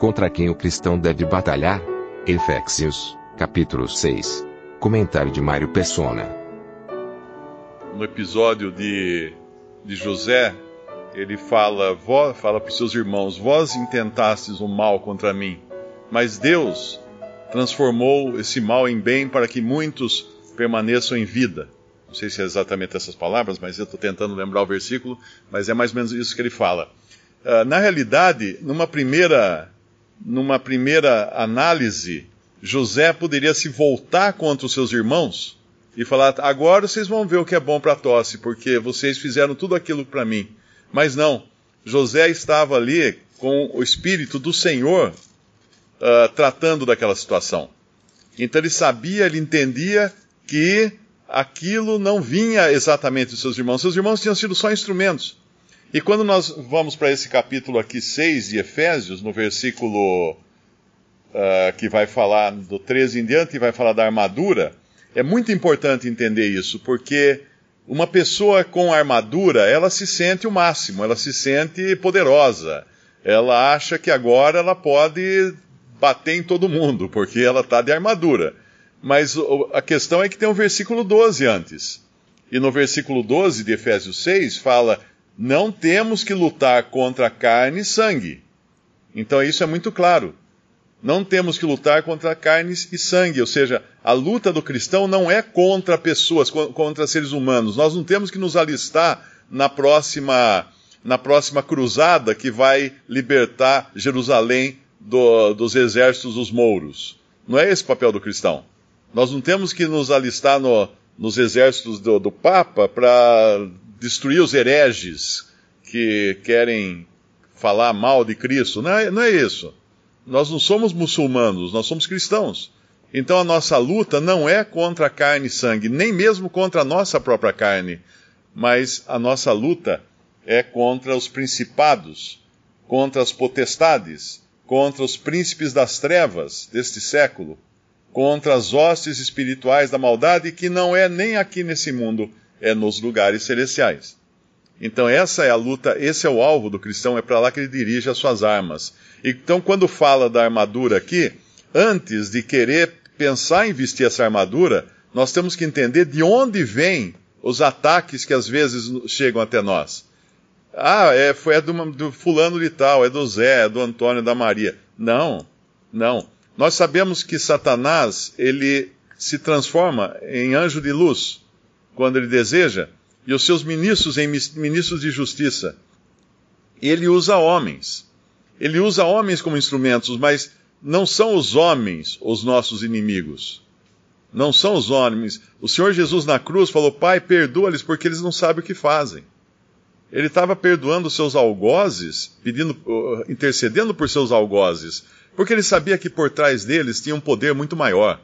Contra quem o cristão deve batalhar? Efésios, capítulo 6. Comentário de Mário Persona. no episódio de, de José, ele fala, fala para os seus irmãos: Vós intentastes o mal contra mim, mas Deus transformou esse mal em bem para que muitos permaneçam em vida. Não sei se é exatamente essas palavras, mas eu estou tentando lembrar o versículo, mas é mais ou menos isso que ele fala. Ah, na realidade, numa primeira, numa primeira análise, José poderia se voltar contra os seus irmãos e falar: agora vocês vão ver o que é bom para tosse, porque vocês fizeram tudo aquilo para mim. Mas não, José estava ali com o espírito do Senhor ah, tratando daquela situação. Então ele sabia, ele entendia que aquilo não vinha exatamente dos seus irmãos. Seus irmãos tinham sido só instrumentos. E quando nós vamos para esse capítulo aqui 6 de Efésios, no versículo ah, que vai falar do 13 em diante, vai falar da armadura, é muito importante entender isso, porque uma pessoa com armadura, ela se sente o máximo, ela se sente poderosa. Ela acha que agora ela pode bater em todo mundo, porque ela está de armadura. Mas a questão é que tem um versículo 12 antes. E no versículo 12 de Efésios 6 fala: Não temos que lutar contra carne e sangue. Então isso é muito claro. Não temos que lutar contra carnes e sangue, ou seja, a luta do cristão não é contra pessoas, co- contra seres humanos. Nós não temos que nos alistar na próxima, na próxima cruzada que vai libertar Jerusalém do- dos exércitos dos mouros. Não é esse o papel do cristão. Nós não temos que nos alistar no- nos exércitos do, do Papa para destruir os hereges que querem falar mal de Cristo. Não é, não é isso. Nós não somos muçulmanos, nós somos cristãos. Então a nossa luta não é contra a carne e sangue, nem mesmo contra a nossa própria carne, mas a nossa luta é contra os principados, contra as potestades, contra os príncipes das trevas deste século, contra as hostes espirituais da maldade que não é nem aqui nesse mundo, é nos lugares celestiais. Então essa é a luta, esse é o alvo do cristão, é para lá que ele dirige as suas armas. Então quando fala da armadura aqui, antes de querer pensar em vestir essa armadura, nós temos que entender de onde vêm os ataques que às vezes chegam até nós. Ah, é, foi é do, do fulano de tal, é do Zé, é do Antônio, da Maria. Não, não. Nós sabemos que Satanás, ele se transforma em anjo de luz quando ele deseja, e os seus ministros em ministros de justiça. Ele usa homens. Ele usa homens como instrumentos, mas não são os homens os nossos inimigos. Não são os homens. O Senhor Jesus na cruz falou: Pai, perdoa-lhes porque eles não sabem o que fazem. Ele estava perdoando os seus algozes, pedindo, intercedendo por seus algozes, porque ele sabia que por trás deles tinha um poder muito maior.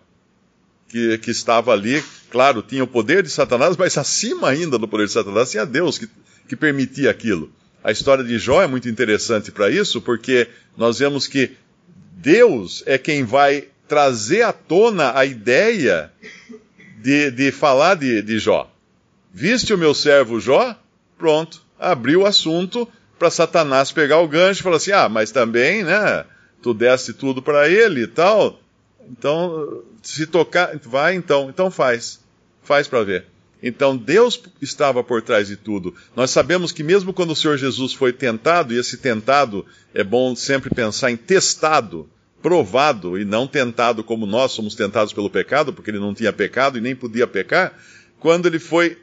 Que, que estava ali, claro, tinha o poder de Satanás, mas acima ainda do poder de Satanás tinha Deus que, que permitia aquilo. A história de Jó é muito interessante para isso, porque nós vemos que Deus é quem vai trazer à tona a ideia de, de falar de, de Jó. Viste o meu servo Jó? Pronto, abriu o assunto para Satanás pegar o gancho e falar assim: ah, mas também, né? Tu deste tudo para ele e tal. Então, se tocar, vai então, então faz. Faz para ver. Então Deus estava por trás de tudo. Nós sabemos que mesmo quando o Senhor Jesus foi tentado, e esse tentado é bom sempre pensar em testado, provado, e não tentado como nós somos tentados pelo pecado, porque ele não tinha pecado e nem podia pecar, quando ele foi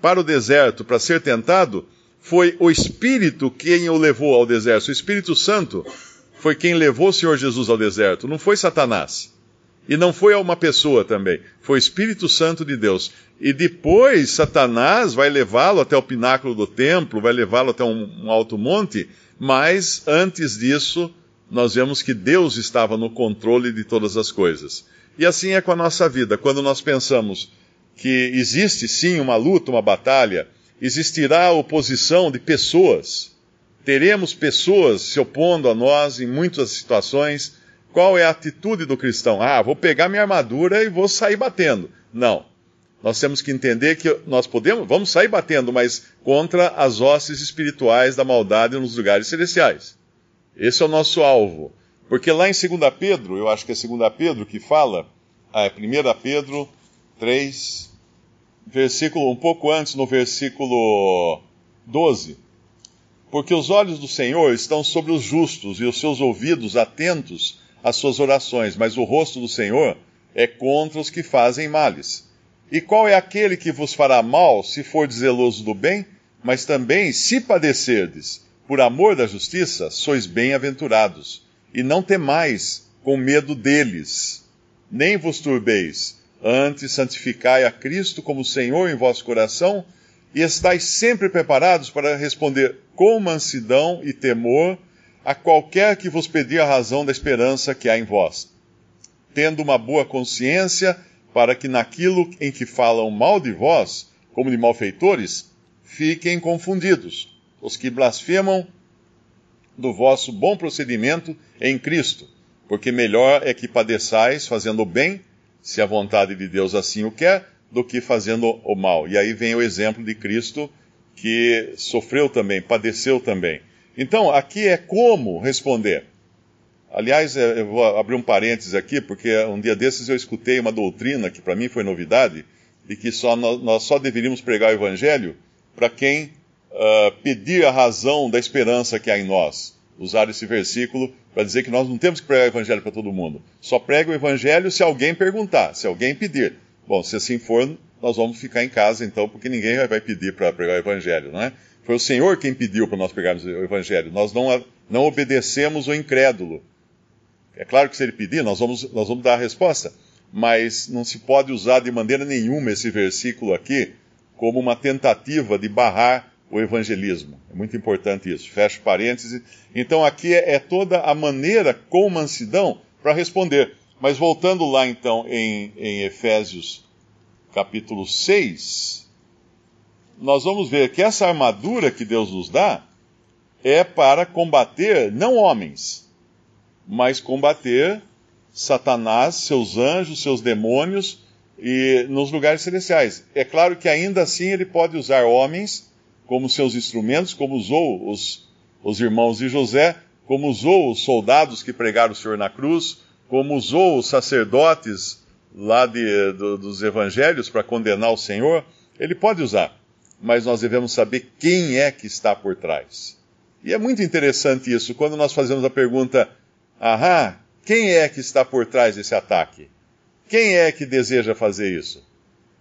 para o deserto para ser tentado, foi o Espírito quem o levou ao deserto. O Espírito Santo foi quem levou o Senhor Jesus ao deserto, não foi Satanás. E não foi a uma pessoa também, foi o Espírito Santo de Deus. E depois Satanás vai levá-lo até o pináculo do templo, vai levá-lo até um, um alto monte, mas antes disso, nós vemos que Deus estava no controle de todas as coisas. E assim é com a nossa vida. Quando nós pensamos que existe sim uma luta, uma batalha, existirá oposição de pessoas, teremos pessoas se opondo a nós em muitas situações. Qual é a atitude do cristão? Ah, vou pegar minha armadura e vou sair batendo. Não. Nós temos que entender que nós podemos, vamos sair batendo, mas contra as hostes espirituais da maldade nos lugares celestiais. Esse é o nosso alvo. Porque lá em 2 Pedro, eu acho que é 2 Pedro que fala, ah, é 1 Pedro 3, versículo, um pouco antes, no versículo 12. Porque os olhos do Senhor estão sobre os justos e os seus ouvidos atentos às suas orações, mas o rosto do Senhor é contra os que fazem males. E qual é aquele que vos fará mal se for zeloso do bem, mas também se padecerdes por amor da justiça, sois bem-aventurados. E não temais com medo deles, nem vos turbeis, antes santificai a Cristo como Senhor em vosso coração, e estáis sempre preparados para responder com mansidão e temor a qualquer que vos pedir a razão da esperança que há em vós, tendo uma boa consciência, para que naquilo em que falam mal de vós, como de malfeitores, fiquem confundidos os que blasfemam do vosso bom procedimento em Cristo, porque melhor é que padeçais fazendo o bem, se a vontade de Deus assim o quer, do que fazendo o mal. E aí vem o exemplo de Cristo que sofreu também, padeceu também. Então, aqui é como responder. Aliás, é, eu vou abrir um parênteses aqui, porque um dia desses eu escutei uma doutrina que para mim foi novidade, de que só, nós só deveríamos pregar o Evangelho para quem uh, pedir a razão da esperança que há em nós. Usar esse versículo para dizer que nós não temos que pregar o Evangelho para todo mundo. Só prega o Evangelho se alguém perguntar, se alguém pedir. Bom, se assim for, nós vamos ficar em casa então, porque ninguém vai pedir para pregar o Evangelho, não é? Foi o Senhor quem pediu para nós pregarmos o Evangelho. Nós não, não obedecemos o incrédulo. É claro que se ele pedir, nós vamos, nós vamos dar a resposta. Mas não se pode usar de maneira nenhuma esse versículo aqui como uma tentativa de barrar o evangelismo. É muito importante isso. Fecho parênteses. Então aqui é, é toda a maneira com mansidão para responder. Mas voltando lá então em, em Efésios capítulo 6, nós vamos ver que essa armadura que Deus nos dá é para combater não homens, mas combater Satanás, seus anjos, seus demônios e nos lugares celestiais. É claro que ainda assim ele pode usar homens como seus instrumentos, como usou os, os irmãos de José, como usou os soldados que pregaram o Senhor na cruz, como usou os sacerdotes lá de, do, dos evangelhos para condenar o Senhor, ele pode usar, mas nós devemos saber quem é que está por trás. E é muito interessante isso, quando nós fazemos a pergunta, ahá, quem é que está por trás desse ataque? Quem é que deseja fazer isso?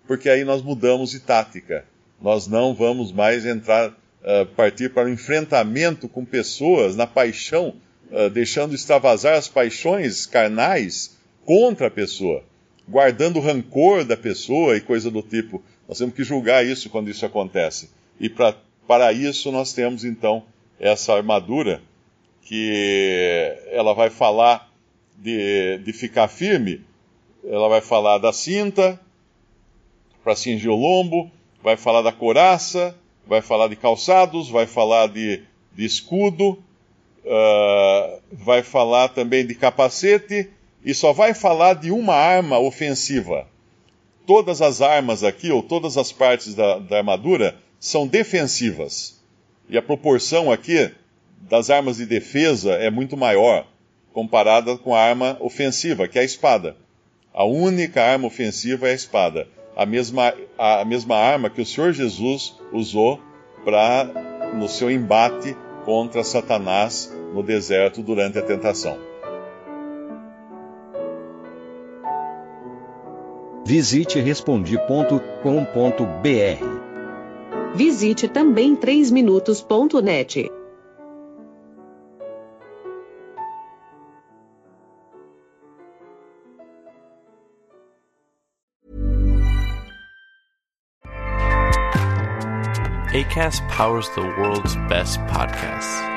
Porque aí nós mudamos de tática. Nós não vamos mais entrar, uh, partir para o enfrentamento com pessoas na paixão uh, deixando extravasar as paixões carnais contra a pessoa, guardando rancor da pessoa e coisa do tipo. Nós temos que julgar isso quando isso acontece. E pra, para isso nós temos então essa armadura que ela vai falar de, de ficar firme, ela vai falar da cinta para cingir o lombo, vai falar da coraça, vai falar de calçados, vai falar de, de escudo, uh, vai falar também de capacete e só vai falar de uma arma ofensiva. Todas as armas aqui, ou todas as partes da, da armadura, são defensivas. E a proporção aqui das armas de defesa é muito maior comparada com a arma ofensiva, que é a espada. A única arma ofensiva é a espada. A mesma, a mesma arma que o Senhor Jesus usou para no seu embate contra Satanás no deserto durante a tentação. Visite respondi.com.br. Visite também 3minutos.net. Acast powers the world's best podcasts.